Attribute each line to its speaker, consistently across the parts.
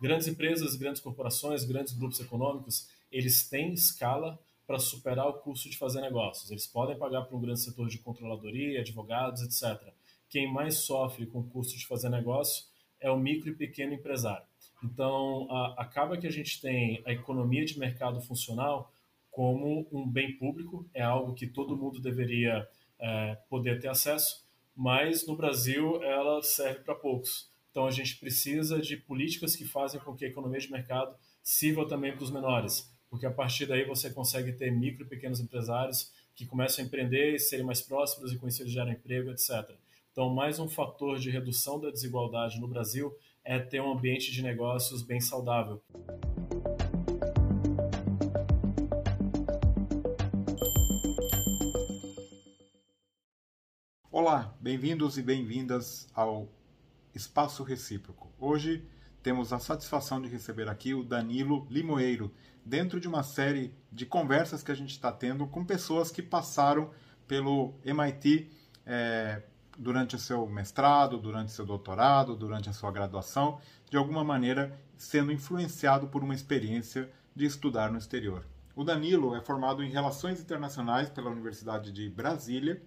Speaker 1: Grandes empresas, grandes corporações, grandes grupos econômicos, eles têm escala para superar o custo de fazer negócios. Eles podem pagar para um grande setor de controladoria, advogados, etc. Quem mais sofre com o custo de fazer negócio é o micro e pequeno empresário. Então, a, acaba que a gente tem a economia de mercado funcional como um bem público, é algo que todo mundo deveria é, poder ter acesso, mas no Brasil ela serve para poucos. Então, a gente precisa de políticas que fazem com que a economia de mercado sirva também para os menores, porque a partir daí você consegue ter micro e pequenos empresários que começam a empreender, serem mais prósperos e com isso eles geram emprego, etc. Então, mais um fator de redução da desigualdade no Brasil é ter um ambiente de negócios bem saudável.
Speaker 2: Olá, bem-vindos e bem-vindas ao Espaço Recíproco. Hoje temos a satisfação de receber aqui o Danilo Limoeiro, dentro de uma série de conversas que a gente está tendo com pessoas que passaram pelo MIT é, durante o seu mestrado, durante o seu doutorado, durante a sua graduação, de alguma maneira sendo influenciado por uma experiência de estudar no exterior. O Danilo é formado em Relações Internacionais pela Universidade de Brasília,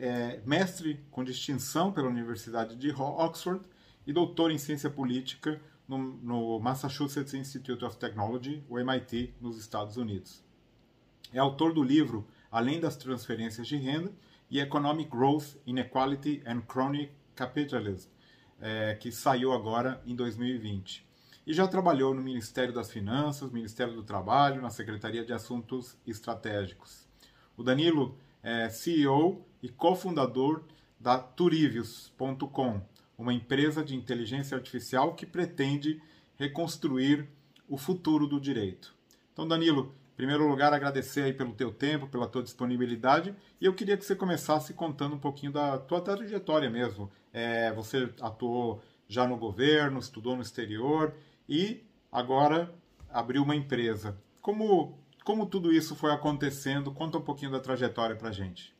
Speaker 2: é mestre com distinção pela Universidade de Oxford e doutor em Ciência Política no, no Massachusetts Institute of Technology, o MIT, nos Estados Unidos. É autor do livro Além das Transferências de Renda, e Economic Growth, Inequality and Chronic Capitalism, é, que saiu agora em 2020. E já trabalhou no Ministério das Finanças, Ministério do Trabalho, na Secretaria de Assuntos Estratégicos. O Danilo é CEO e cofundador da Turivius.com, uma empresa de inteligência artificial que pretende reconstruir o futuro do direito. Então, Danilo, primeiro lugar, agradecer aí pelo teu tempo, pela tua disponibilidade, e eu queria que você começasse contando um pouquinho da tua trajetória mesmo. É, você atuou já no governo, estudou no exterior e agora abriu uma empresa. Como, como tudo isso foi acontecendo? Conta um pouquinho da trajetória para gente.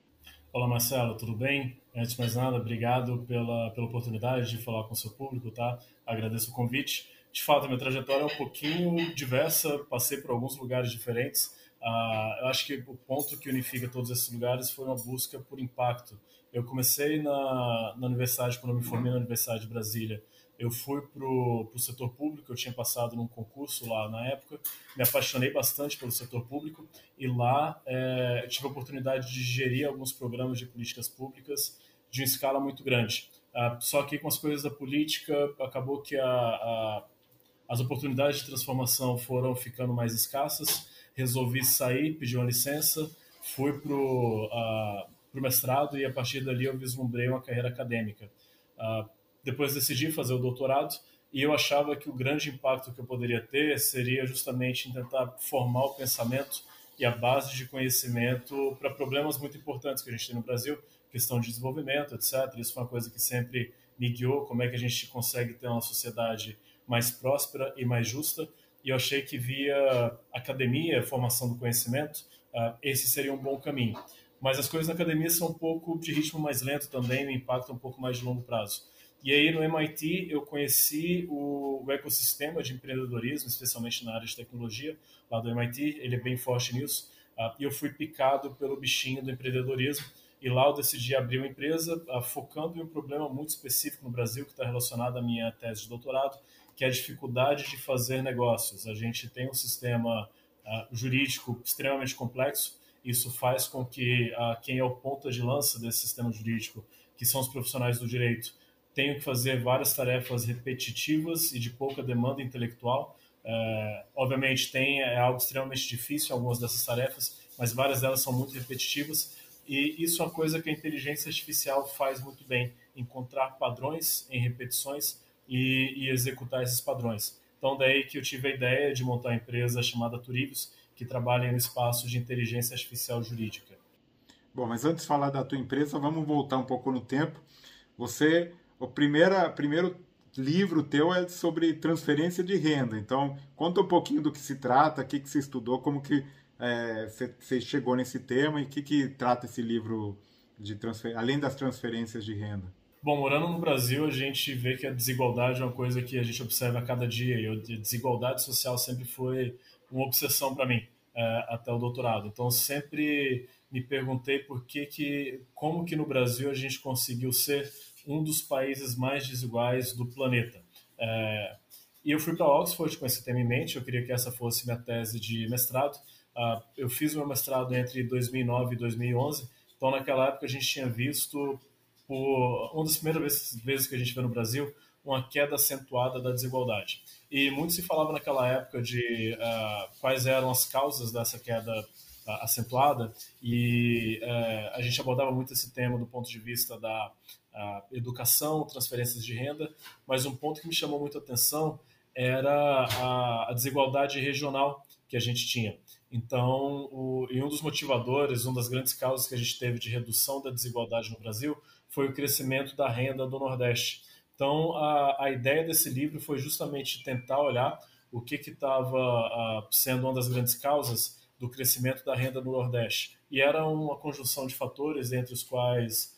Speaker 1: Olá, Marcelo, tudo bem? Antes de mais nada, obrigado pela, pela oportunidade de falar com o seu público, tá? Agradeço o convite de fato, minha trajetória é um pouquinho diversa, passei por alguns lugares diferentes. Uh, eu acho que o ponto que unifica todos esses lugares foi uma busca por impacto. Eu comecei na, na universidade, quando eu me formei na Universidade de Brasília, eu fui para o setor público, eu tinha passado num concurso lá na época, me apaixonei bastante pelo setor público e lá é, tive a oportunidade de gerir alguns programas de políticas públicas de uma escala muito grande. Uh, só que com as coisas da política, acabou que a, a as oportunidades de transformação foram ficando mais escassas, resolvi sair, pedir uma licença, fui para o uh, mestrado e a partir dali eu vislumbrei uma carreira acadêmica. Uh, depois decidi fazer o doutorado e eu achava que o grande impacto que eu poderia ter seria justamente tentar formar o pensamento e a base de conhecimento para problemas muito importantes que a gente tem no Brasil, questão de desenvolvimento, etc. Isso foi uma coisa que sempre me guiou, como é que a gente consegue ter uma sociedade mais próspera e mais justa. E eu achei que via academia, formação do conhecimento, uh, esse seria um bom caminho. Mas as coisas na academia são um pouco de ritmo mais lento também, o impacto é um pouco mais de longo prazo. E aí no MIT eu conheci o, o, ecossistema de empreendedorismo, especialmente na área de tecnologia, lá do MIT, ele é bem forte nisso, uh, e eu fui picado pelo bichinho do empreendedorismo, e lá eu decidi abrir uma empresa uh, focando em um problema muito específico no Brasil, que está relacionado à minha tese de doutorado, que é a dificuldade de fazer negócios. A gente tem um sistema uh, jurídico extremamente complexo. Isso faz com que quem é o ponta de lança desse sistema jurídico, que são os profissionais do direito, tenham que fazer várias tarefas repetitivas e de pouca demanda intelectual. Uh, obviamente, tem é algo extremamente difícil algumas dessas tarefas, mas várias delas são muito repetitivas. E isso é uma coisa que a inteligência artificial faz muito bem: encontrar padrões em repetições e, e, executar esses padrões. Então, daí que eu tive a ideia de montar a empresa chamada Turivos, que trabalha no espaço de inteligência artificial jurídica.
Speaker 2: Bom, mas antes de falar da tua empresa, vamos voltar um pouco no tempo. Você, o primeira, primeiro livro teu é sobre transferência de renda. Então, conta um pouquinho do que se trata, o que, que você estudou, como que é, você, você chegou nesse tema e o que, que trata esse livro de transfer... além das transferências de renda.
Speaker 1: Bom, morando no Brasil, a gente vê que a desigualdade é uma coisa que a gente observa a cada dia. E a desigualdade social sempre foi uma obsessão para mim, é, até o doutorado. Então, sempre me perguntei por que, que, como que no Brasil a gente conseguiu ser um dos países mais desiguais do planeta. É, e eu fui para Oxford com esse tema em mente. Eu queria que essa fosse minha tese de mestrado. Uh, eu fiz meu mestrado entre 2009 e 2011. Então, naquela época, a gente tinha visto por uma das primeiras vezes que a gente vê no Brasil, uma queda acentuada da desigualdade. E muito se falava naquela época de uh, quais eram as causas dessa queda uh, acentuada, e uh, a gente abordava muito esse tema do ponto de vista da educação, transferências de renda, mas um ponto que me chamou muito a atenção era a, a desigualdade regional que a gente tinha. Então, o, e um dos motivadores, uma das grandes causas que a gente teve de redução da desigualdade no Brasil foi o crescimento da renda do Nordeste. Então, a, a ideia desse livro foi justamente tentar olhar o que estava sendo uma das grandes causas do crescimento da renda no Nordeste. E era uma conjunção de fatores, entre os quais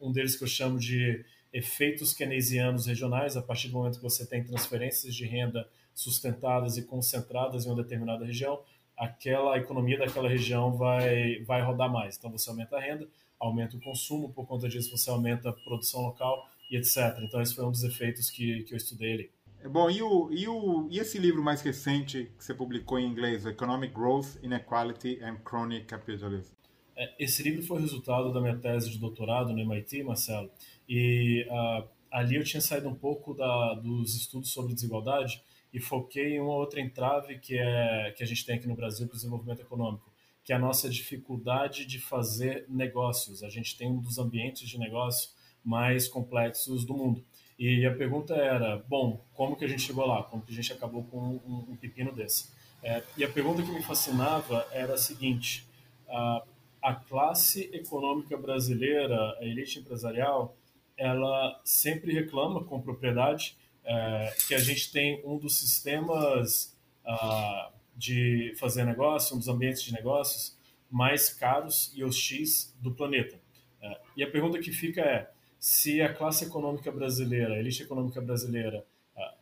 Speaker 1: um deles que eu chamo de efeitos keynesianos regionais, a partir do momento que você tem transferências de renda sustentadas e concentradas em uma determinada região, aquela economia daquela região vai, vai rodar mais. Então, você aumenta a renda, aumenta o consumo, por conta disso você aumenta a produção local e etc. Então esse foi um dos efeitos que, que eu estudei ali.
Speaker 2: É bom, e, o, e, o, e esse livro mais recente que você publicou em inglês, Economic Growth, Inequality and Chronic Capitalism?
Speaker 1: É, esse livro foi resultado da minha tese de doutorado no MIT, Marcelo, e uh, ali eu tinha saído um pouco da, dos estudos sobre desigualdade e foquei em uma outra entrave que, é, que a gente tem aqui no Brasil para o desenvolvimento econômico, que é a nossa dificuldade de fazer negócios. A gente tem um dos ambientes de negócio mais complexos do mundo. E a pergunta era, bom, como que a gente chegou lá? Como que a gente acabou com um, um pepino desse? É, e a pergunta que me fascinava era a seguinte: a, a classe econômica brasileira, a elite empresarial, ela sempre reclama com propriedade é, que a gente tem um dos sistemas ah, de fazer negócio, um dos ambientes de negócios mais caros e hostis do planeta. É, e a pergunta que fica é: se a classe econômica brasileira, a elite econômica brasileira, é,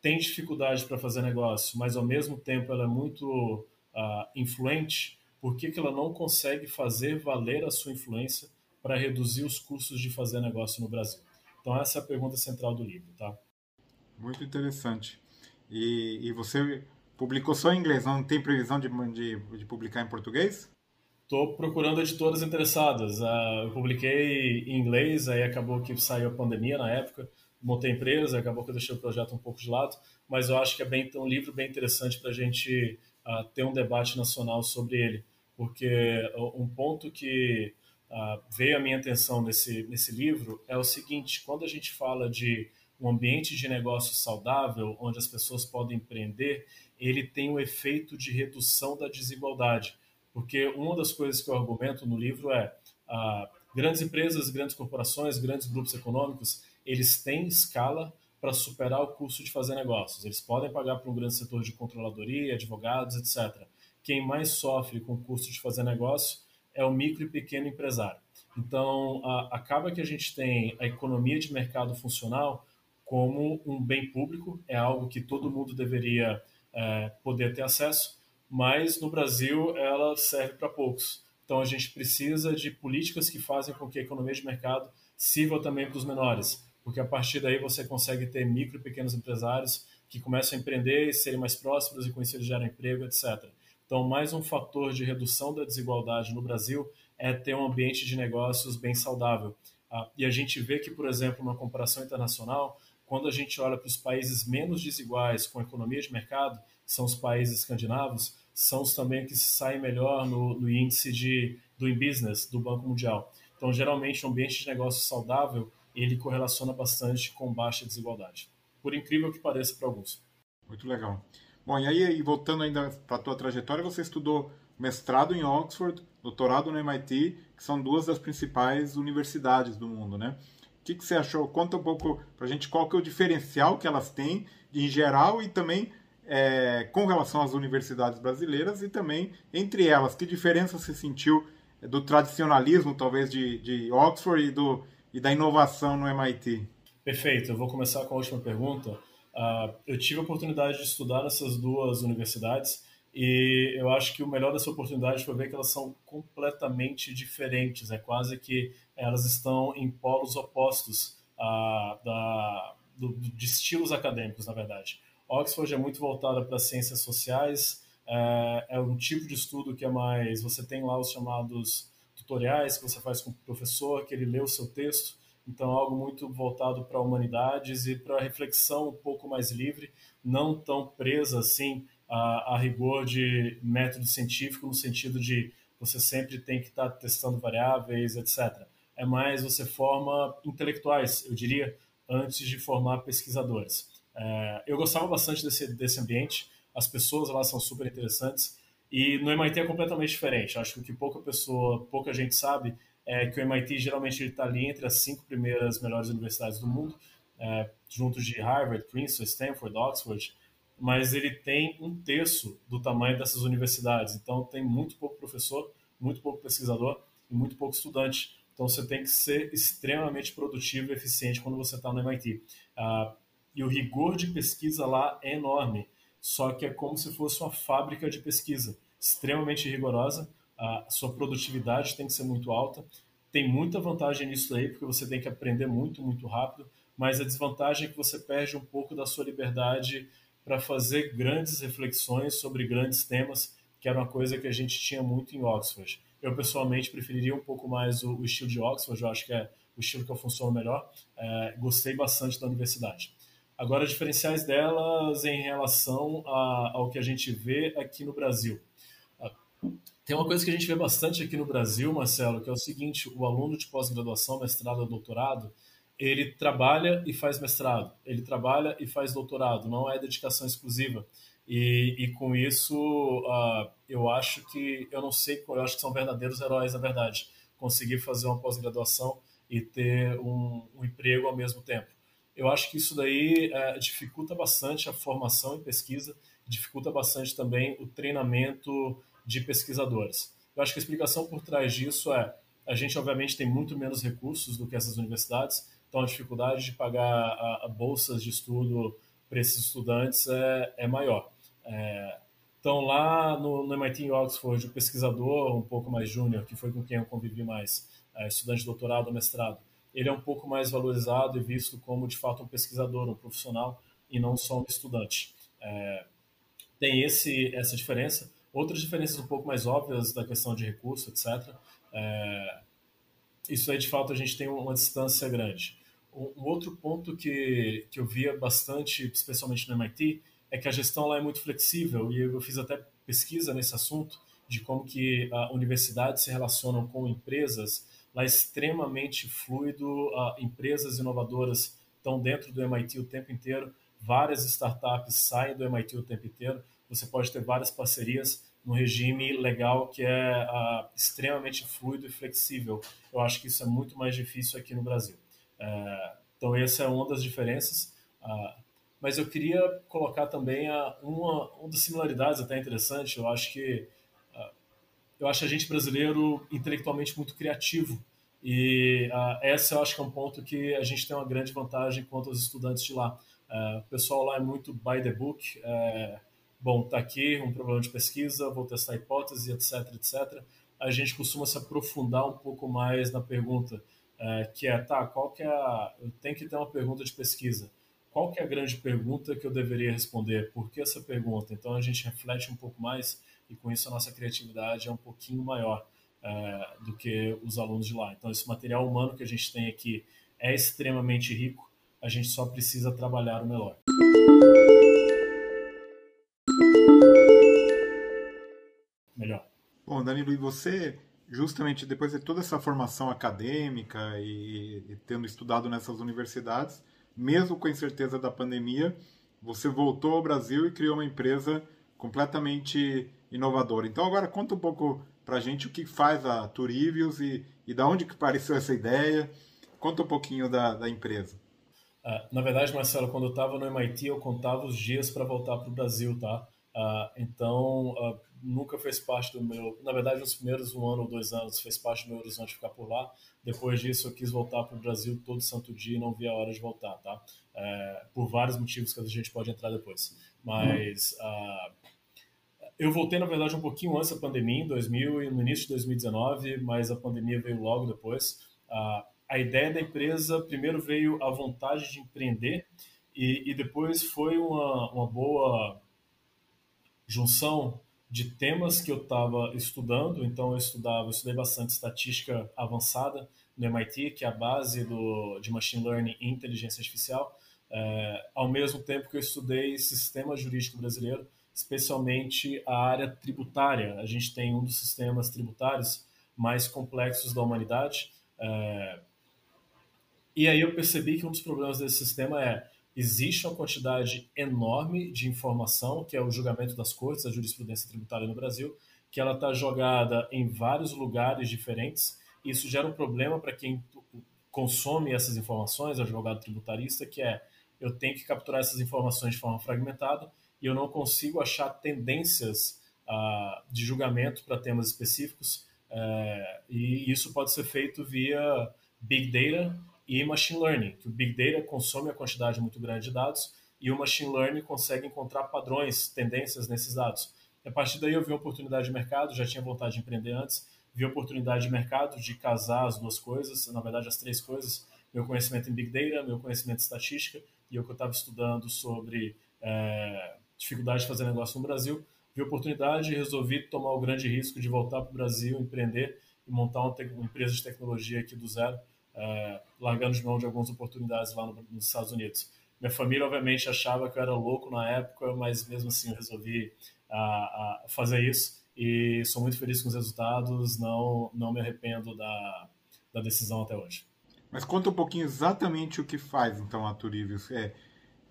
Speaker 1: tem dificuldade para fazer negócio, mas ao mesmo tempo ela é muito uh, influente, por que, que ela não consegue fazer valer a sua influência para reduzir os custos de fazer negócio no Brasil? Então, essa é a pergunta central do livro. Tá?
Speaker 2: Muito interessante. E, e você Publicou só em inglês, não tem previsão de, de, de publicar em português?
Speaker 1: Estou procurando editoras interessadas. Uh, eu publiquei em inglês, aí acabou que saiu a pandemia na época, montei empresa, acabou que eu deixei o projeto um pouco de lado, mas eu acho que é bem, um livro bem interessante para a gente uh, ter um debate nacional sobre ele, porque um ponto que uh, veio à minha atenção nesse, nesse livro é o seguinte: quando a gente fala de um ambiente de negócio saudável, onde as pessoas podem empreender, ele tem o um efeito de redução da desigualdade. Porque uma das coisas que eu argumento no livro é ah, grandes empresas, grandes corporações, grandes grupos econômicos, eles têm escala para superar o custo de fazer negócios. Eles podem pagar para um grande setor de controladoria, advogados, etc. Quem mais sofre com o custo de fazer negócio é o micro e pequeno empresário. Então, acaba que a gente tem a economia de mercado funcional como um bem público, é algo que todo mundo deveria é, poder ter acesso, mas no Brasil ela serve para poucos. Então a gente precisa de políticas que fazem com que a economia de mercado sirva também para os menores, porque a partir daí você consegue ter micro e pequenos empresários que começam a empreender e serem mais prósperos e com isso eles geram emprego, etc. Então, mais um fator de redução da desigualdade no Brasil é ter um ambiente de negócios bem saudável. Ah, e a gente vê que, por exemplo, numa comparação internacional, quando a gente olha para os países menos desiguais com economia de mercado, que são os países escandinavos, são os também que saem melhor no, no índice de doing business do Banco Mundial. Então, geralmente, um ambiente de negócio saudável ele correlaciona bastante com baixa desigualdade. Por incrível que pareça para alguns.
Speaker 2: Muito legal. Bom, e aí, voltando ainda para a tua trajetória, você estudou mestrado em Oxford, doutorado no MIT, que são duas das principais universidades do mundo, né? O que, que você achou? Conta um pouco para a gente qual que é o diferencial que elas têm em geral e também é, com relação às universidades brasileiras e também entre elas. Que diferença você sentiu do tradicionalismo, talvez, de, de Oxford e do, e da inovação no MIT?
Speaker 1: Perfeito. Eu vou começar com a última pergunta. Uh, eu tive a oportunidade de estudar nessas duas universidades e eu acho que o melhor dessa oportunidade foi ver que elas são completamente diferentes. É quase que elas estão em polos opostos uh, da, do, de estilos acadêmicos, na verdade. Oxford é muito voltada para ciências sociais, é, é, um tipo de estudo que é mais. Você tem lá os chamados tutoriais que você faz com o professor, que ele lê o seu texto, então é algo muito voltado para humanidades e para reflexão um pouco mais livre, não tão presa assim a, a, rigor de método científico, no sentido de você sempre tem que estar tá testando variáveis, etc. É mais você forma intelectuais, eu diria, antes de formar pesquisadores. É, eu gostava bastante desse, desse ambiente, as pessoas lá são super interessantes, e no MIT é completamente diferente. Acho que o que pouca pessoa, pouca gente sabe é que o MIT geralmente está ali entre as cinco primeiras melhores universidades do mundo, é, junto de Harvard, Princeton, Stanford, Oxford, mas ele tem um terço do tamanho dessas universidades. Então tem muito pouco professor, muito pouco pesquisador e muito pouco estudante. Então você tem que ser extremamente produtivo e eficiente quando você está no MIT. Ah, e o rigor de pesquisa lá é enorme, só que é como se fosse uma fábrica de pesquisa, extremamente rigorosa. A sua produtividade tem que ser muito alta. Tem muita vantagem nisso aí, porque você tem que aprender muito, muito rápido, mas a desvantagem é que você perde um pouco da sua liberdade para fazer grandes reflexões sobre grandes temas, que era uma coisa que a gente tinha muito em Oxford. Eu, pessoalmente, preferiria um pouco mais o, o estilo de Oxford, eu acho que é o estilo que eu funciono melhor. É, gostei bastante da universidade. Agora, diferenciais delas em relação a, ao que a gente vê aqui no Brasil. Tem uma coisa que a gente vê bastante aqui no Brasil, Marcelo, que é o seguinte: o aluno de pós-graduação, mestrado ou doutorado, ele trabalha e faz mestrado, ele trabalha e faz doutorado, não é dedicação exclusiva. E, e com isso, uh, eu acho que, eu não sei, eu acho que são verdadeiros heróis, na verdade, conseguir fazer uma pós-graduação e ter um, um, emprego ao mesmo tempo. Eu acho que isso daí uh, dificulta bastante a formação em pesquisa, dificulta bastante também o treinamento de pesquisadores. Eu acho que a explicação por trás disso é a gente obviamente tem muito menos recursos do que essas universidades, então a dificuldade de pagar a, a bolsas de estudo para esses estudantes é, é maior. É, então, lá no, no MIT em Oxford, o pesquisador um pouco mais júnior, que foi com quem eu convivi mais, é, estudante de doutorado ou mestrado, ele é um pouco mais valorizado e visto como, de fato, um pesquisador, um profissional, e não só um estudante. É, tem esse, essa diferença. Outras diferenças um pouco mais óbvias da questão de recurso, etc. É, isso aí, de fato, a gente tem uma distância grande. Um outro ponto que, que eu via bastante, especialmente no MIT, é que a gestão lá é muito flexível e eu fiz até pesquisa nesse assunto de como que a universidades se relacionam com empresas. Lá é extremamente fluido, empresas inovadoras estão dentro do MIT o tempo inteiro, várias startups saem do MIT o tempo inteiro. Você pode ter várias parcerias num regime legal que é uh, extremamente fluido e flexível. Eu acho que isso é muito mais difícil aqui no Brasil. Uh, então, essa é uma das diferenças. Uh, mas eu queria colocar também a, uma, uma das similaridades até interessante. Eu acho que eu acho a gente brasileiro intelectualmente muito criativo e uh, essa eu acho que é um ponto que a gente tem uma grande vantagem quanto aos estudantes de lá. Uh, o pessoal lá é muito by the book. Uh, bom, tá aqui um problema de pesquisa, vou testar hipótese, etc, etc. A gente costuma se aprofundar um pouco mais na pergunta, que é, tá, qual que é a... Eu tenho que ter uma pergunta de pesquisa qual que é a grande pergunta que eu deveria responder? Por que essa pergunta? Então a gente reflete um pouco mais e com isso a nossa criatividade é um pouquinho maior é, do que os alunos de lá. Então esse material humano que a gente tem aqui é extremamente rico, a gente só precisa trabalhar o melhor.
Speaker 2: Bom, Danilo, e você, justamente depois de toda essa formação acadêmica e, e tendo estudado nessas universidades, mesmo com a incerteza da pandemia, você voltou ao Brasil e criou uma empresa completamente inovadora. Então agora conta um pouco para a gente o que faz a Turivius e, e da onde que apareceu essa ideia. Conta um pouquinho da, da empresa.
Speaker 1: Ah, na verdade, Marcelo, quando eu estava no MIT, eu contava os dias para voltar para o Brasil, tá? Uh, então, uh, nunca fez parte do meu. Na verdade, nos primeiros um ano ou dois anos fez parte do meu horizonte ficar por lá. Depois disso, eu quis voltar para o Brasil todo santo dia e não vi a hora de voltar, tá? É, por vários motivos que a gente pode entrar depois. Mas uh, eu voltei, na verdade, um pouquinho antes da pandemia, em 2000 e no início de 2019, mas a pandemia veio logo depois. a ideia da empresa primeiro veio a vontade de empreender e, e depois foi uma, uma boa junção de temas que eu estava estudando. Então, eu estudava, eu estudei bastante estatística avançada no MIT, que é a base do, de machine learning e inteligência artificial, é, ao mesmo tempo que eu estudei sistema jurídico brasileiro, especialmente a área tributária. A gente tem um dos sistemas tributários mais complexos da humanidade. É, e aí eu percebi que um dos problemas desse sistema é existe uma quantidade enorme de informação, que é o julgamento das cortes, a jurisprudência tributária no Brasil, que ela está jogada em vários lugares diferentes. E isso gera um problema para quem consome essas informações, advogado tributarista, que é eu tenho que capturar essas informações de forma fragmentada e eu não consigo achar tendências uh, de julgamento para temas específicos. Uh, e isso pode ser feito via Big Data e machine learning, que o big data consome a quantidade muito grande de dados e o machine learning consegue encontrar padrões, tendências nesses dados. A partir daí eu vi oportunidade de mercado, já tinha vontade de empreender antes, vi oportunidade de mercado de casar as duas coisas, na verdade as três coisas, meu conhecimento em big data, meu conhecimento em estatística e o que eu estava estudando sobre é, dificuldade de fazer negócio no Brasil, vi oportunidade e resolvi tomar o grande risco de voltar para o Brasil, empreender e montar uma, uma empresa de tecnologia aqui do zero é, largando de mão de algumas oportunidades lá no, nos Estados Unidos. Minha família, obviamente, achava que eu era louco na época, mas mesmo assim eu resolvi a, a fazer isso e sou muito feliz com os resultados, não, não me arrependo da, da decisão até hoje.
Speaker 2: Mas conta um pouquinho exatamente o que faz, então, a Turivius. É,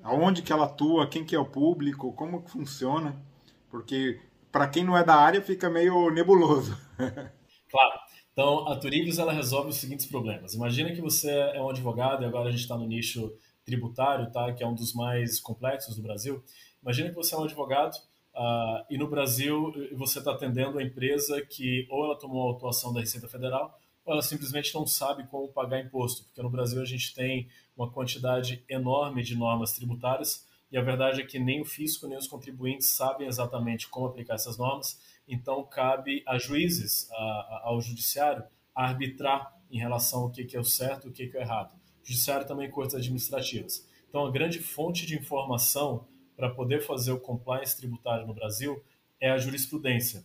Speaker 2: aonde que ela atua, quem que é o público, como que funciona? Porque, para quem não é da área, fica meio nebuloso.
Speaker 1: claro. Então, a Turibus ela resolve os seguintes problemas. Imagina que você é um advogado e agora a gente está no nicho tributário, tá? que é um dos mais complexos do Brasil. Imagina que você é um advogado uh, e no Brasil você está atendendo a empresa que ou ela tomou a autuação da Receita Federal ou ela simplesmente não sabe como pagar imposto, porque no Brasil a gente tem uma quantidade enorme de normas tributárias e a verdade é que nem o fisco nem os contribuintes sabem exatamente como aplicar essas normas então, cabe a juízes, a, a, ao judiciário, arbitrar em relação ao que, que é o certo e o que, que é o errado. O judiciário também cortes administrativas. Então, a grande fonte de informação para poder fazer o compliance tributário no Brasil é a jurisprudência.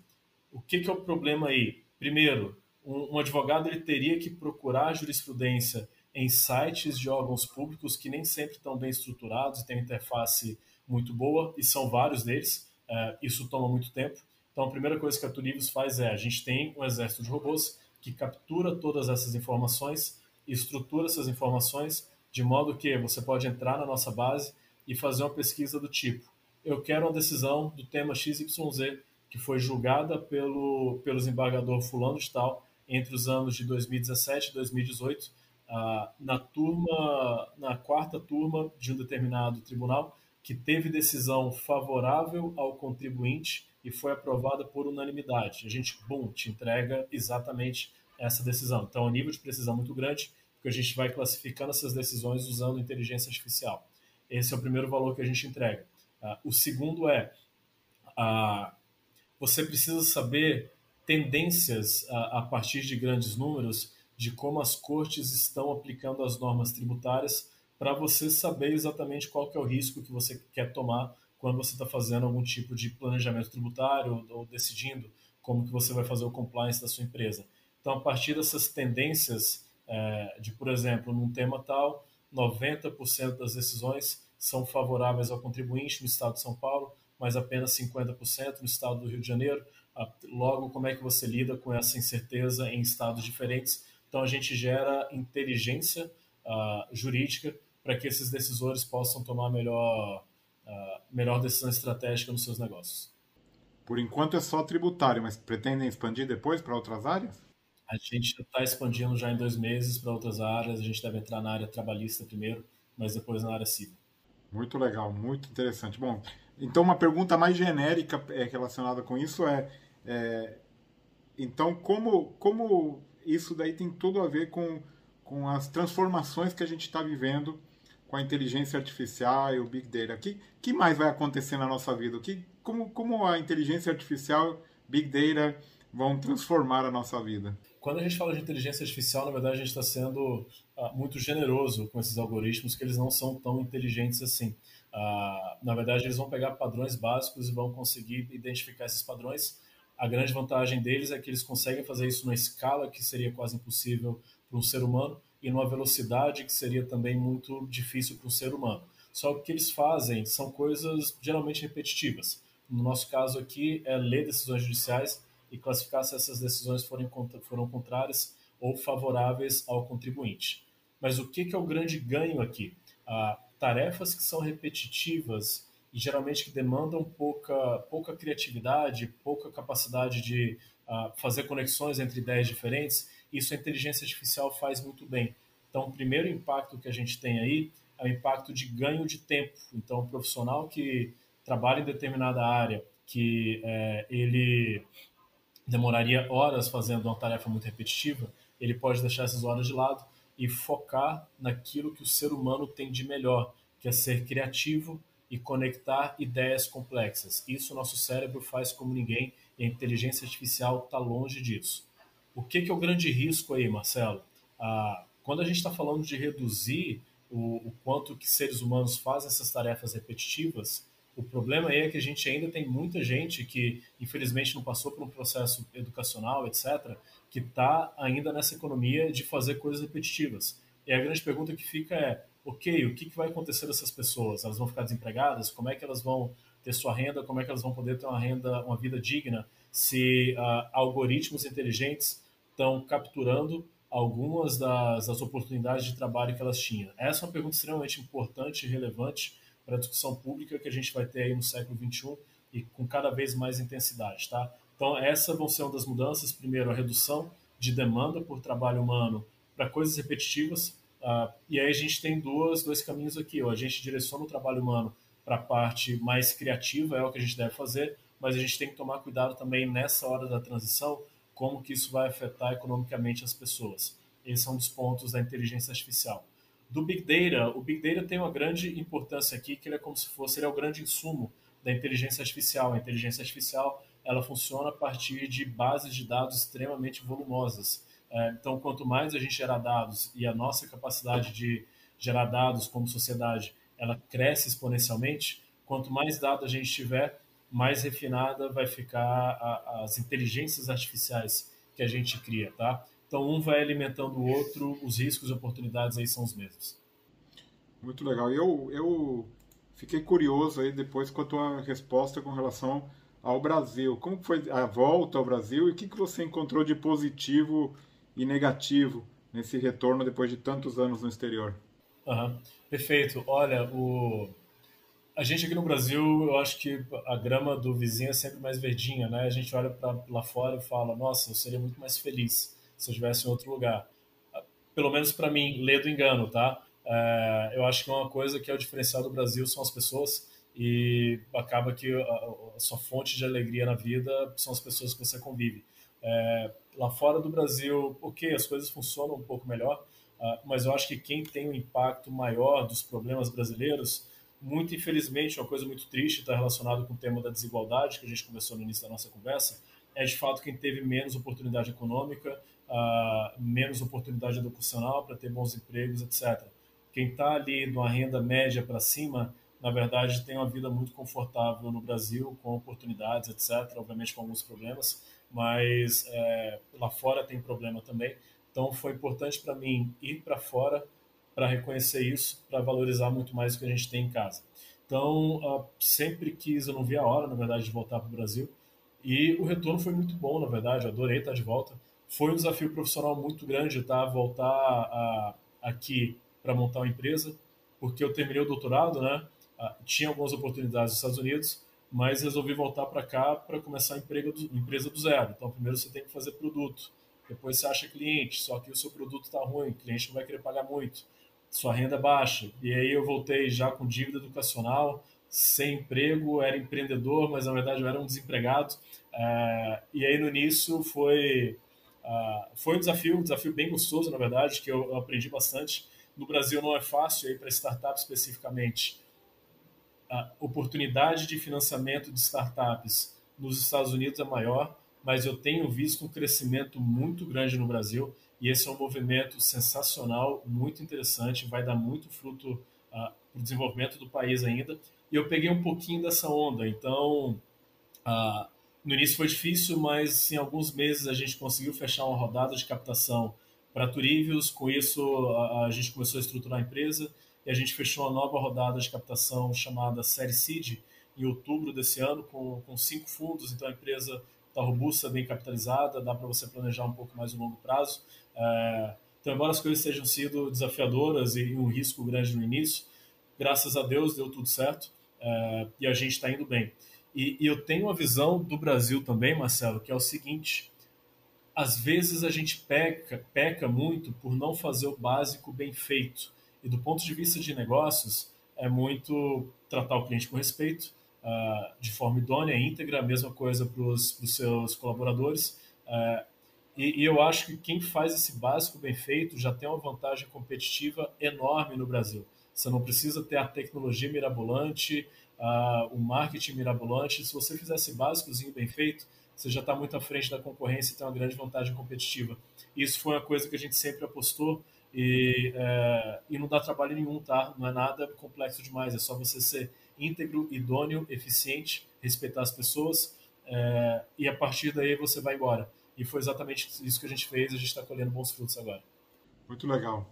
Speaker 1: O que, que é o problema aí? Primeiro, um, um advogado ele teria que procurar a jurisprudência em sites de órgãos públicos que nem sempre estão bem estruturados têm interface muito boa, e são vários deles. Uh, isso toma muito tempo. Então, a primeira coisa que a Tunivos faz é: a gente tem um exército de robôs que captura todas essas informações e estrutura essas informações de modo que você pode entrar na nossa base e fazer uma pesquisa do tipo: eu quero uma decisão do tema XYZ que foi julgada pelo, pelo desembargador Fulano de Tal entre os anos de 2017 e 2018, ah, na turma, na quarta turma de um determinado tribunal que teve decisão favorável ao contribuinte e foi aprovada por unanimidade. A gente, bum, te entrega exatamente essa decisão. Então, é um nível de precisão muito grande, porque a gente vai classificando essas decisões usando inteligência artificial. Esse é o primeiro valor que a gente entrega. Uh, o segundo é, uh, você precisa saber tendências uh, a partir de grandes números de como as cortes estão aplicando as normas tributárias para você saber exatamente qual que é o risco que você quer tomar quando você está fazendo algum tipo de planejamento tributário ou decidindo como que você vai fazer o compliance da sua empresa. Então, a partir dessas tendências é, de, por exemplo, num tema tal, 90% das decisões são favoráveis ao contribuinte no estado de São Paulo, mas apenas 50% no estado do Rio de Janeiro. Logo, como é que você lida com essa incerteza em estados diferentes? Então, a gente gera inteligência uh, jurídica para que esses decisores possam tomar melhor uh, melhor decisão estratégica nos seus negócios.
Speaker 2: Por enquanto é só tributário, mas pretendem expandir depois para outras áreas?
Speaker 1: A gente está expandindo já em dois meses para outras áreas. A gente deve entrar na área trabalhista primeiro, mas depois na área civil.
Speaker 2: Muito legal, muito interessante. Bom, Então, uma pergunta mais genérica é, relacionada com isso é, é então, como, como isso daí tem tudo a ver com, com as transformações que a gente está vivendo com a inteligência artificial e o Big Data? O que, que mais vai acontecer na nossa vida? que, como, como a inteligência artificial, Big Data vão transformar a nossa vida?
Speaker 1: Quando a gente fala de inteligência artificial, na verdade, a gente está sendo uh, muito generoso com esses algoritmos, que eles não são tão inteligentes assim. Uh, na verdade, eles vão pegar padrões básicos e vão conseguir identificar esses padrões. A grande vantagem deles é que eles conseguem fazer isso numa escala que seria quase impossível para um ser humano e numa velocidade que seria também muito difícil para um ser humano. Só que o que eles fazem são coisas geralmente repetitivas. No nosso caso aqui, é ler decisões judiciais e classificar se essas decisões forem, foram contrárias ou favoráveis ao contribuinte. Mas o que, que é o grande ganho aqui? Ah, tarefas que são repetitivas e geralmente que demandam pouca, pouca criatividade, pouca capacidade de ah, fazer conexões entre ideias diferentes, isso a inteligência artificial faz muito bem. Então, o primeiro impacto que a gente tem aí é o impacto de ganho de tempo. Então, o profissional que trabalha em determinada área, que é, ele demoraria horas fazendo uma tarefa muito repetitiva, ele pode deixar essas horas de lado e focar naquilo que o ser humano tem de melhor, que é ser criativo e conectar ideias complexas. Isso o nosso cérebro faz como ninguém e a inteligência artificial está longe disso. O que, que, é o grande risco aí, Marcelo? Ah, quando a gente está falando de reduzir o, o, quanto que seres humanos fazem essas tarefas repetitivas, o problema aí é que a gente ainda tem muita gente que, infelizmente, não passou por um processo educacional, etc., que está ainda nessa economia de fazer coisas repetitivas. E a grande pergunta que fica é: ok, o que, que vai acontecer dessas pessoas? Elas vão ficar desempregadas? Como é que elas vão ter sua renda? Como é que elas vão poder ter uma renda, uma vida digna se uh, algoritmos inteligentes estão capturando algumas das, das oportunidades de trabalho que elas tinham? Essa é uma pergunta extremamente importante e relevante para a discussão pública que a gente vai ter aí no século XXI e com cada vez mais intensidade, tá? Então, essa vão ser uma das mudanças. Primeiro, a redução de demanda por trabalho humano para coisas repetitivas. Uh, e aí a gente tem duas, dois caminhos aqui. Ou a gente direciona o trabalho humano para a parte mais criativa, é o que a gente deve fazer, mas a gente tem que tomar cuidado também nessa hora da transição, como que isso vai afetar economicamente as pessoas. Esse é um dos pontos da inteligência artificial do Big Data, o Big Data tem uma grande importância aqui, que ele é como se fosse ele é o grande insumo da inteligência artificial. A inteligência artificial ela funciona a partir de bases de dados extremamente volumosas. É, então, quanto mais a gente gerar dados e a nossa capacidade de gerar dados como sociedade ela cresce exponencialmente, quanto mais dados a gente tiver, mais refinada vai ficar a, as inteligências artificiais que a gente cria, tá? Então, um vai alimentando o outro, os riscos e oportunidades aí são os mesmos.
Speaker 2: Muito legal. Eu, eu fiquei curioso aí depois com a tua resposta com relação ao Brasil. Como foi a volta ao Brasil e o que, que você encontrou de positivo e negativo nesse retorno depois de tantos anos no exterior?
Speaker 1: Uhum. Perfeito. Olha, o... a gente aqui no Brasil, eu acho que a grama do vizinho é sempre mais verdinha, né? A gente olha para lá fora e fala, nossa, eu seria muito mais feliz se eu estivesse em outro lugar. Pelo menos para mim, ler do engano, tá? É, eu acho que uma coisa que é o diferencial do Brasil são as pessoas e acaba que a, a sua fonte de alegria na vida são as pessoas que você convive. É, lá fora do Brasil, ok, as coisas funcionam um pouco melhor, uh, mas eu acho que quem tem um impacto maior dos problemas brasileiros, muito infelizmente, uma coisa muito triste, está relacionado com o tema da desigualdade que a gente começou no início da nossa conversa, é de fato quem teve menos oportunidade econômica, uh, menos oportunidade educacional para ter bons empregos, etc. Quem está ali numa renda média para cima, na verdade, tem uma vida muito confortável no Brasil, com oportunidades, etc. Obviamente com alguns problemas, mas é, lá fora tem problema também. Então foi importante para mim ir para fora para reconhecer isso, para valorizar muito mais o que a gente tem em casa. Então, uh, sempre quis, eu não vi a hora, na verdade, de voltar para o Brasil. E o retorno foi muito bom, na verdade, adorei estar de volta foi um desafio profissional muito grande, tá? Voltar a, aqui para montar uma empresa, porque eu terminei o doutorado, né? Ah, tinha algumas oportunidades nos Estados Unidos, mas resolvi voltar para cá para começar a do, empresa do zero. Então, primeiro você tem que fazer produto, depois você acha cliente, só que o seu produto está ruim, o cliente não vai querer pagar muito, sua renda baixa. E aí eu voltei já com dívida educacional, sem emprego, era empreendedor, mas na verdade eu era um desempregado. Uh, e aí no início foi uh, foi um desafio, um desafio bem gostoso na verdade, que eu, aprendi bastante. No Brasil não é fácil para startups especificamente. A oportunidade de financiamento de startups nos Estados Unidos é maior, mas eu tenho visto um crescimento muito grande no Brasil e esse é um movimento sensacional, muito interessante, vai dar muito fruto uh, para o desenvolvimento do país ainda e eu peguei um pouquinho dessa onda. Então, ah, no início foi difícil, mas em alguns meses a gente conseguiu fechar uma rodada de captação para Turívios. Com isso, a, a, gente começou a estruturar a empresa e a gente fechou uma nova rodada de captação chamada Série Seed em outubro desse ano, com, com cinco fundos. Então, a empresa está robusta, bem capitalizada, dá para você planejar um pouco mais o longo prazo. É, então, embora as coisas tenham sido desafiadoras e um risco grande no início, graças a Deus deu tudo certo uh, e a gente está indo bem. E, e, eu tenho uma visão do Brasil também, Marcelo, que é o seguinte: às vezes a gente peca, peca muito por não fazer o básico bem feito. E do ponto de vista de negócios, é muito tratar o cliente com respeito, uh, de forma idônea, íntegra, a mesma coisa para os seus colaboradores. Uh, e, e, eu acho que quem faz esse básico bem feito já tem uma vantagem competitiva enorme no Brasil. Você não precisa ter a tecnologia mirabolante, uh, o marketing mirabolante. Se você fizer esse básicozinho bem feito, você já está muito à frente da concorrência e tem uma grande vantagem competitiva. Isso foi uma coisa que a gente sempre apostou e, uh, e não dá trabalho nenhum, tá? Não é nada complexo demais, é só você ser íntegro, idôneo, eficiente, respeitar as pessoas uh, e a partir daí você vai embora. E foi exatamente isso que a gente fez, a gente está colhendo bons frutos agora.
Speaker 2: Muito legal.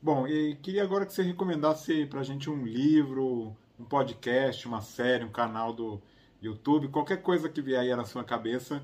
Speaker 2: Bom, e queria agora que você recomendasse para a gente um livro, um podcast, uma série, um canal do YouTube, qualquer coisa que vier aí na sua cabeça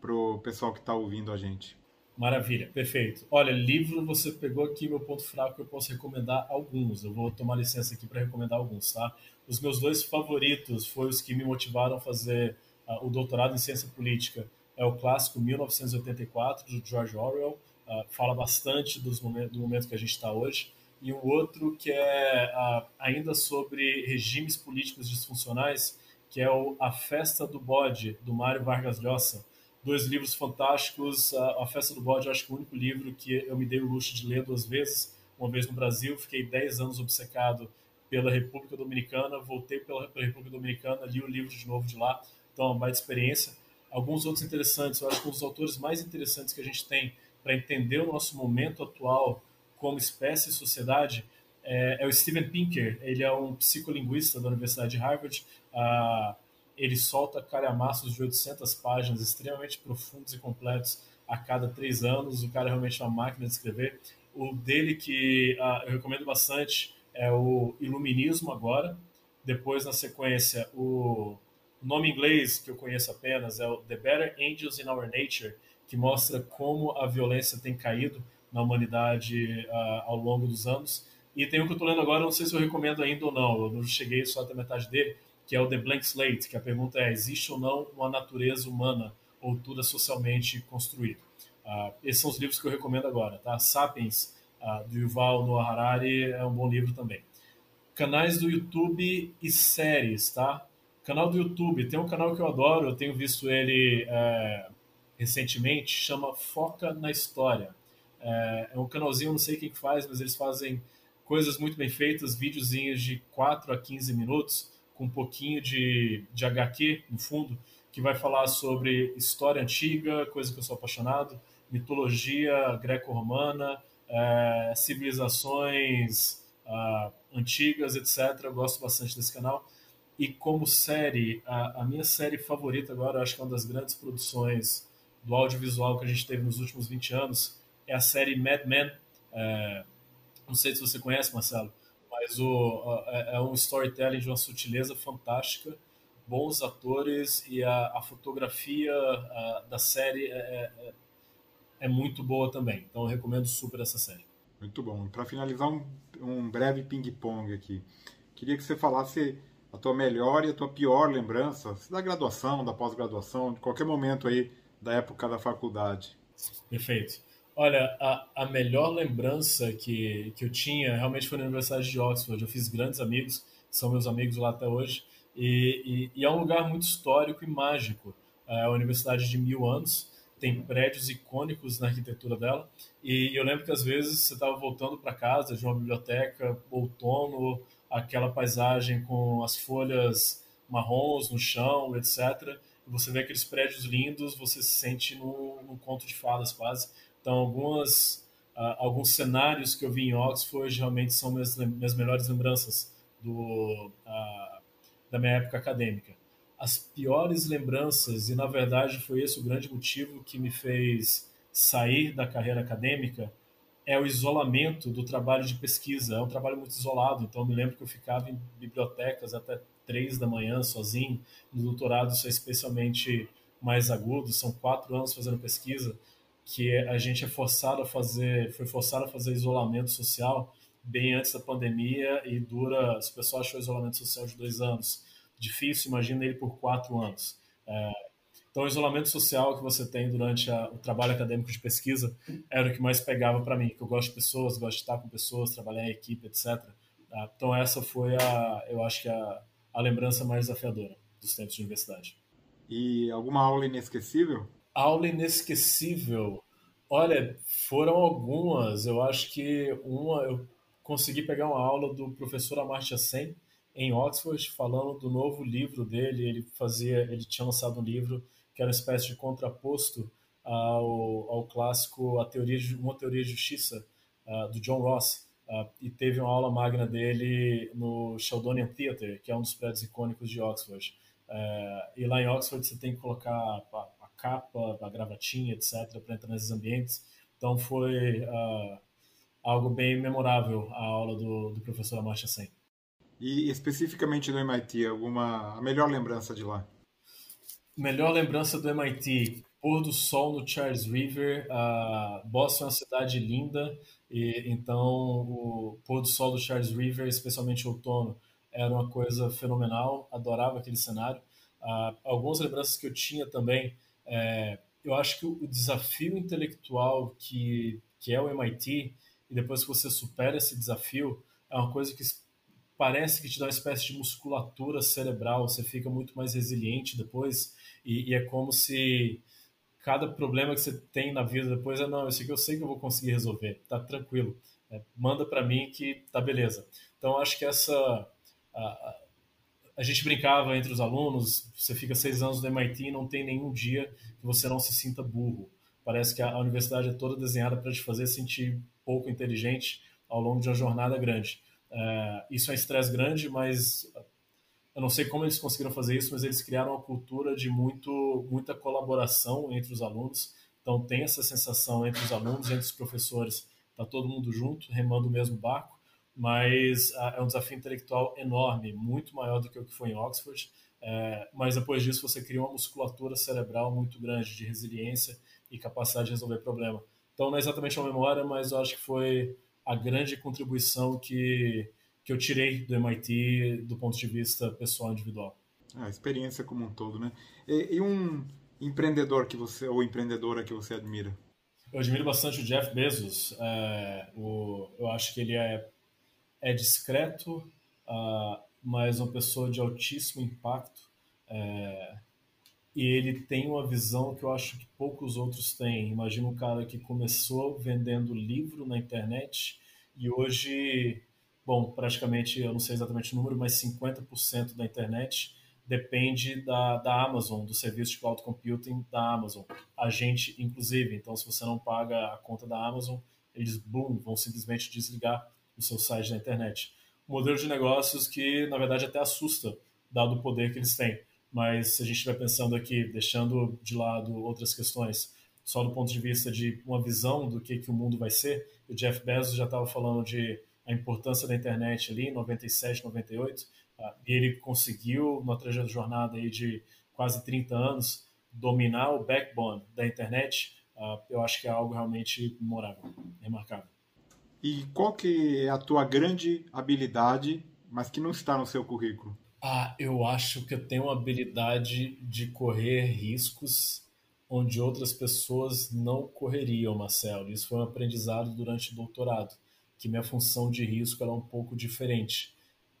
Speaker 2: para o pessoal que está ouvindo a gente.
Speaker 1: Maravilha, perfeito. Olha, livro, você pegou aqui meu ponto fraco, eu posso recomendar alguns. Eu vou tomar licença aqui para recomendar alguns, tá? Os meus dois favoritos foram os que me motivaram a fazer uh, o doutorado em ciência política. É o clássico 1984, do George Orwell, Uh, fala bastante dos momentos, do momento que a gente está hoje, e um outro que é uh, ainda sobre regimes políticos disfuncionais, que é o A Festa do Bode, do Mário Vargas Llosa. Dois livros fantásticos. A Festa do Bode, acho que é o único livro que eu me dei o luxo de ler duas vezes. Uma vez no Brasil, fiquei 10 anos obcecado pela República Dominicana, voltei pela, pela República Dominicana, li o livro de novo de lá, então uma baita experiência. Alguns outros interessantes, eu acho que um dos autores mais interessantes que a gente tem para entender o nosso momento atual como espécie e sociedade é, é, o Steven Pinker. Ele é um psicolinguista da Universidade de Harvard. Ah, ele solta calhamaços de 800 páginas extremamente profundos e completos a cada três anos. O cara é realmente uma máquina de escrever. O dele que ah, eu recomendo bastante é o Iluminismo agora. Depois, na sequência, o, nome inglês que eu conheço apenas é o The Better Angels in Our Nature, que mostra como a violência tem caído na humanidade uh, ao longo dos anos. E tem um que eu estou lendo agora, não sei se eu recomendo ainda ou não, eu não cheguei só até metade dele, que é o The Blank Slate, que a pergunta é, existe ou não uma natureza humana ou tudo é socialmente construído? Uh, esses são os livros que eu recomendo agora, tá? Sapiens, uh, do Yuval Noah Harari, é um bom livro também. Canais do YouTube e séries, tá? Canal do YouTube, tem um canal que eu adoro, eu tenho visto ele... É recentemente, chama Foca na História. É, é um canalzinho, não sei quem que faz, mas eles fazem coisas muito bem feitas, videozinhos de 4 a 15 minutos, com um pouquinho de, de HQ no fundo, que vai falar sobre história antiga, coisa que eu sou apaixonado, mitologia greco-romana, é, civilizações uh, antigas, etc. Eu gosto bastante desse canal. E como série, a, a minha série favorita agora, acho que é uma das grandes produções do audiovisual que a gente teve nos últimos 20 anos é a série Mad Men. É, não sei se você conhece, Marcelo, mas o, é, é um storytelling de uma sutileza fantástica, bons atores e a, a fotografia a, da série é, é, é, muito boa também. Então eu recomendo super essa série.
Speaker 2: Muito bom. Para finalizar, um, um breve ping-pong aqui. Queria que você falasse a tua melhor e a tua pior lembrança da graduação, da pós-graduação, de qualquer momento aí da época da faculdade.
Speaker 1: Perfeito. Olha, a, a melhor lembrança que, que eu tinha realmente foi na Universidade de Oxford. Eu fiz grandes amigos, são meus amigos lá até hoje. E, e, e, é um lugar muito histórico e mágico. É a universidade de mil anos tem prédios icônicos na arquitetura dela. E eu lembro que às vezes você estava voltando para casa de uma biblioteca, outono, aquela paisagem com as folhas marrons no chão, etc. Você vê aqueles prédios lindos, você se sente num, num conto de fadas quase. Então, algumas, uh, alguns cenários que eu vi em Oxford realmente são minhas, minhas melhores lembranças do, uh, da minha época acadêmica. As piores lembranças, e na verdade foi esse o grande motivo que me fez sair da carreira acadêmica, é o isolamento do trabalho de pesquisa. É um trabalho muito isolado, então me lembro que eu ficava em bibliotecas até três da manhã sozinho. No doutorado isso é especialmente mais agudo, são quatro anos fazendo pesquisa, que a gente é forçado a fazer, foi forçado a fazer isolamento social bem antes da pandemia e dura, se o pessoal achou isolamento social de dois anos difícil, imagina ele por quatro anos. É, então, o isolamento social que você tem durante a, o trabalho acadêmico de pesquisa era o que mais pegava para mim, que eu gosto de pessoas, gosto de estar com pessoas, trabalhar em equipe, etc. Tá? Então, essa foi a, eu acho que a, a lembrança mais desafiadora dos tempos de universidade.
Speaker 2: E alguma aula inesquecível?
Speaker 1: Aula inesquecível. Olha, foram algumas. Eu acho que uma, eu consegui pegar uma aula do professor Amartya Sen em Oxford, falando do novo livro dele. Ele fazia, ele tinha lançado um livro que era uma espécie de contraposto ao, ao clássico a teoria de, uma teoria de justiça uh, do John Ross. Uh, e teve uma aula magna dele no Sheldonian Theatre, que é um dos prédios icônicos de Oxford. Uh, e lá em Oxford você tem que colocar capa, a gravatinha, etc., para entrar nesses ambientes. Então foi uh, algo bem memorável a aula do, do professor Amartya Sen.
Speaker 2: E especificamente no MIT, alguma a melhor lembrança de lá?
Speaker 1: Melhor lembrança do MIT, pôr do sol no Charles River. Uh, Boston é uma cidade linda, e então o pôr do sol do Charles River, especialmente outono, era uma coisa fenomenal. Adorava aquele cenário. Uh, algumas lembranças que eu tinha também, é, eu acho que o desafio intelectual que, que é o MIT, e depois que você supera esse desafio, é uma coisa que parece que te dá uma espécie de musculatura cerebral, você fica muito mais resiliente depois, e, e é como se cada problema que você tem na vida depois é, não, esse aqui eu sei que eu vou conseguir resolver, tá tranquilo, é, manda para mim que tá beleza. Então, acho que essa... A, a, a, gente brincava entre os alunos, você fica seis anos no MIT e não tem nenhum dia que você não se sinta burro. Parece que a, universidade é toda desenhada para te fazer sentir pouco inteligente ao longo de uma jornada grande. É, isso é estresse grande, mas eu não sei como eles conseguiram fazer isso, mas eles criaram uma cultura de muito, muita colaboração entre os alunos. Então tem essa sensação entre os alunos, entre os professores, tá todo mundo junto, remando o mesmo barco, mas é um desafio intelectual enorme, muito maior do que o que foi em Oxford. É, mas depois disso você cria uma musculatura cerebral muito grande de resiliência e capacidade de resolver problema. Então não é exatamente uma memória, mas eu acho que foi a grande contribuição que, que eu tirei do MIT do ponto de vista pessoal individual.
Speaker 2: A experiência como um todo, né? E, e um empreendedor que você ou empreendedora que você admira?
Speaker 1: Eu admiro bastante o Jeff Bezos. É, o, eu acho que ele é, é discreto, uh, mas uma pessoa de altíssimo impacto. É, e ele tem uma visão que eu acho que poucos outros têm. Imagina um cara que começou vendendo livro na internet e hoje, bom, praticamente, eu não sei exatamente o número, mas 50% da internet depende da, da Amazon, do serviço de cloud computing da Amazon. A gente, inclusive, então se você não paga a conta da Amazon, eles, boom, vão simplesmente desligar o seu site da internet. modelo de negócios que, na verdade, até assusta, dado o poder que eles têm mas se a gente estiver pensando aqui, deixando de lado outras questões, só do ponto de vista de uma visão do que, que o mundo vai ser, o Jeff Bezos já estava falando de a importância da internet ali em 97, 98, uh, e ele conseguiu, na trajetória jornada aí de quase 30 anos, dominar o backbone da internet, uh, eu acho que é algo realmente memorável, remarcável.
Speaker 2: E qual que é a tua grande habilidade, mas que não está no seu currículo?
Speaker 1: Ah, eu acho que eu tenho uma habilidade de correr riscos onde outras pessoas não correriam, Marcelo. Isso foi um aprendizado durante o doutorado, que minha função de risco é um pouco diferente.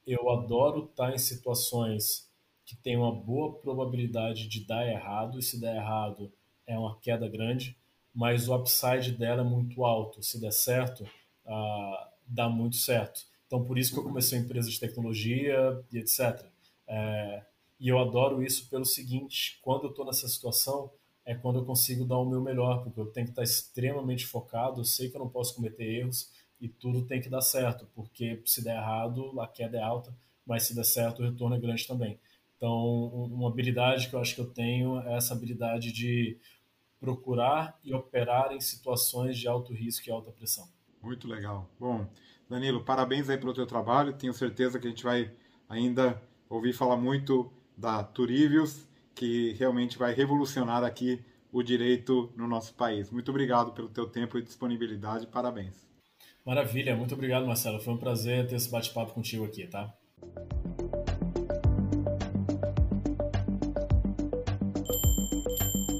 Speaker 1: Eu adoro estar em situações que tem uma boa probabilidade de dar errado, e se der errado é uma queda grande, mas o upside dela é muito alto. Se der certo, uh, dá muito certo. Então, por isso que eu comecei empresa de tecnologia e etc. É, e eu adoro isso pelo seguinte: quando eu estou nessa situação, é quando eu consigo dar o meu melhor, porque eu tenho que estar extremamente focado, eu sei que eu não posso cometer erros e tudo tem que dar certo, porque se der errado, a queda é alta, mas se der certo, o retorno é grande também. Então, uma habilidade que eu acho que eu tenho é essa habilidade de procurar e operar em situações de alto risco e alta pressão.
Speaker 2: Muito legal. Bom, Danilo, parabéns aí pelo teu trabalho. Tenho certeza que a gente vai ainda ouvir falar muito da Turivius, que realmente vai revolucionar aqui o direito no nosso país. Muito obrigado pelo teu tempo e disponibilidade. Parabéns.
Speaker 1: Maravilha, muito obrigado, Marcelo. Foi um prazer ter esse bate-papo contigo aqui, tá?